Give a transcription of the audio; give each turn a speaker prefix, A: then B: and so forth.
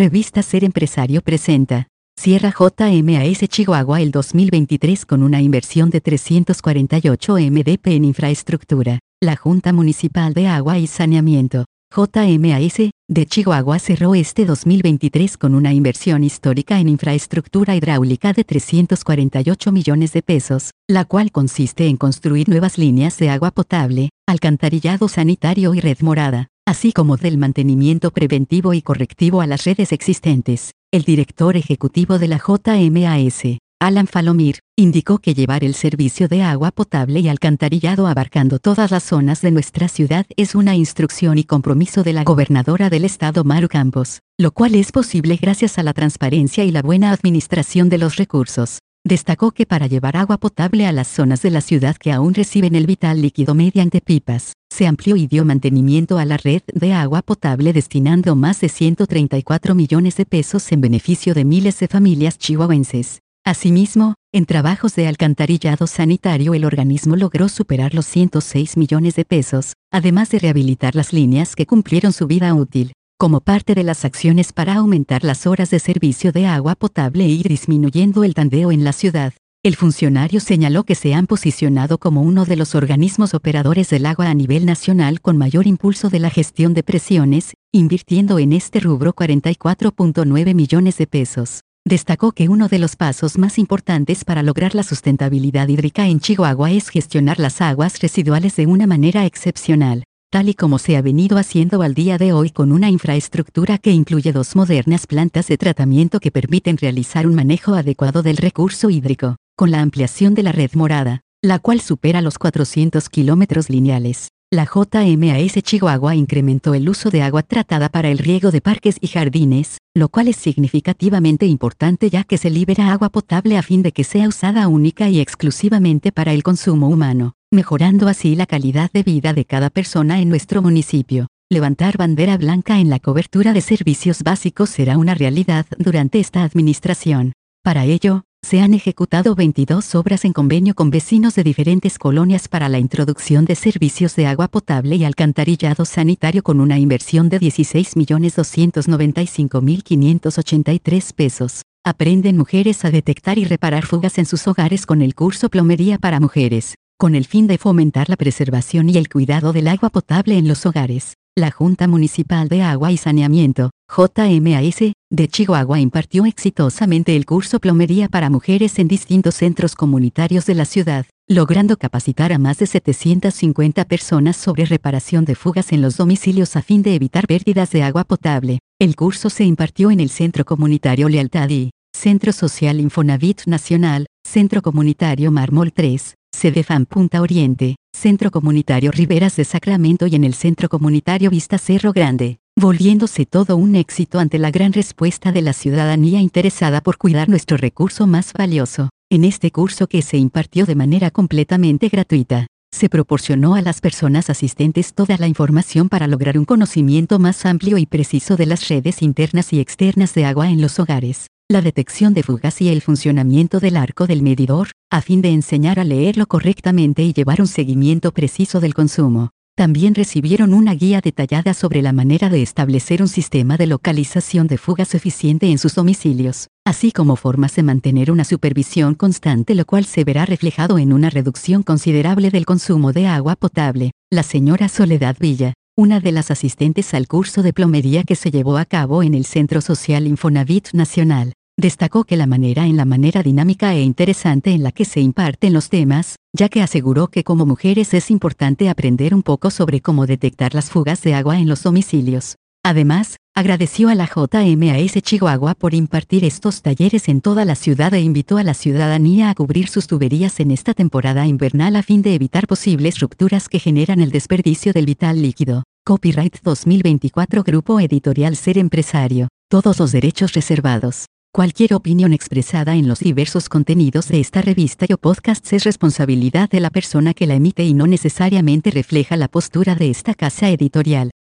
A: Revista Ser Empresario presenta. Sierra JMAS Chihuahua el 2023 con una inversión de 348 MDP en infraestructura. La Junta Municipal de Agua y Saneamiento, JMAS, de Chihuahua cerró este 2023 con una inversión histórica en infraestructura hidráulica de 348 millones de pesos, la cual consiste en construir nuevas líneas de agua potable, alcantarillado sanitario y red morada así como del mantenimiento preventivo y correctivo a las redes existentes. El director ejecutivo de la JMAS, Alan Falomir, indicó que llevar el servicio de agua potable y alcantarillado abarcando todas las zonas de nuestra ciudad es una instrucción y compromiso de la gobernadora del estado Maru Campos, lo cual es posible gracias a la transparencia y la buena administración de los recursos. Destacó que para llevar agua potable a las zonas de la ciudad que aún reciben el vital líquido mediante pipas, se amplió y dio mantenimiento a la red de agua potable destinando más de 134 millones de pesos en beneficio de miles de familias chihuahuenses. Asimismo, en trabajos de alcantarillado sanitario el organismo logró superar los 106 millones de pesos, además de rehabilitar las líneas que cumplieron su vida útil como parte de las acciones para aumentar las horas de servicio de agua potable e ir disminuyendo el tandeo en la ciudad. El funcionario señaló que se han posicionado como uno de los organismos operadores del agua a nivel nacional con mayor impulso de la gestión de presiones, invirtiendo en este rubro 44.9 millones de pesos. Destacó que uno de los pasos más importantes para lograr la sustentabilidad hídrica en Chihuahua es gestionar las aguas residuales de una manera excepcional tal y como se ha venido haciendo al día de hoy con una infraestructura que incluye dos modernas plantas de tratamiento que permiten realizar un manejo adecuado del recurso hídrico, con la ampliación de la red morada, la cual supera los 400 kilómetros lineales. La JMAS Chihuahua incrementó el uso de agua tratada para el riego de parques y jardines, lo cual es significativamente importante ya que se libera agua potable a fin de que sea usada única y exclusivamente para el consumo humano mejorando así la calidad de vida de cada persona en nuestro municipio. Levantar bandera blanca en la cobertura de servicios básicos será una realidad durante esta administración. Para ello, se han ejecutado 22 obras en convenio con vecinos de diferentes colonias para la introducción de servicios de agua potable y alcantarillado sanitario con una inversión de 16.295.583 pesos. Aprenden mujeres a detectar y reparar fugas en sus hogares con el curso Plomería para Mujeres con el fin de fomentar la preservación y el cuidado del agua potable en los hogares. La Junta Municipal de Agua y Saneamiento, JMAS, de Chihuahua impartió exitosamente el curso Plomería para Mujeres en distintos centros comunitarios de la ciudad, logrando capacitar a más de 750 personas sobre reparación de fugas en los domicilios a fin de evitar pérdidas de agua potable. El curso se impartió en el Centro Comunitario Lealtad y Centro Social Infonavit Nacional, Centro Comunitario Mármol 3, CDFAM Punta Oriente, Centro Comunitario Riberas de Sacramento y en el Centro Comunitario Vista Cerro Grande, volviéndose todo un éxito ante la gran respuesta de la ciudadanía interesada por cuidar nuestro recurso más valioso. En este curso que se impartió de manera completamente gratuita, se proporcionó a las personas asistentes toda la información para lograr un conocimiento más amplio y preciso de las redes internas y externas de agua en los hogares la detección de fugas y el funcionamiento del arco del medidor, a fin de enseñar a leerlo correctamente y llevar un seguimiento preciso del consumo. También recibieron una guía detallada sobre la manera de establecer un sistema de localización de fugas eficiente en sus domicilios, así como formas de mantener una supervisión constante lo cual se verá reflejado en una reducción considerable del consumo de agua potable. La señora Soledad Villa, una de las asistentes al curso de plomería que se llevó a cabo en el Centro Social Infonavit Nacional, Destacó que la manera en la manera dinámica e interesante en la que se imparten los temas, ya que aseguró que como mujeres es importante aprender un poco sobre cómo detectar las fugas de agua en los domicilios. Además, agradeció a la JMAS Chihuahua por impartir estos talleres en toda la ciudad e invitó a la ciudadanía a cubrir sus tuberías en esta temporada invernal a fin de evitar posibles rupturas que generan el desperdicio del vital líquido. Copyright 2024 Grupo Editorial Ser Empresario. Todos los derechos reservados. Cualquier opinión expresada en los diversos contenidos de esta revista o podcast es responsabilidad de la persona que la emite y no necesariamente refleja la postura de esta casa editorial.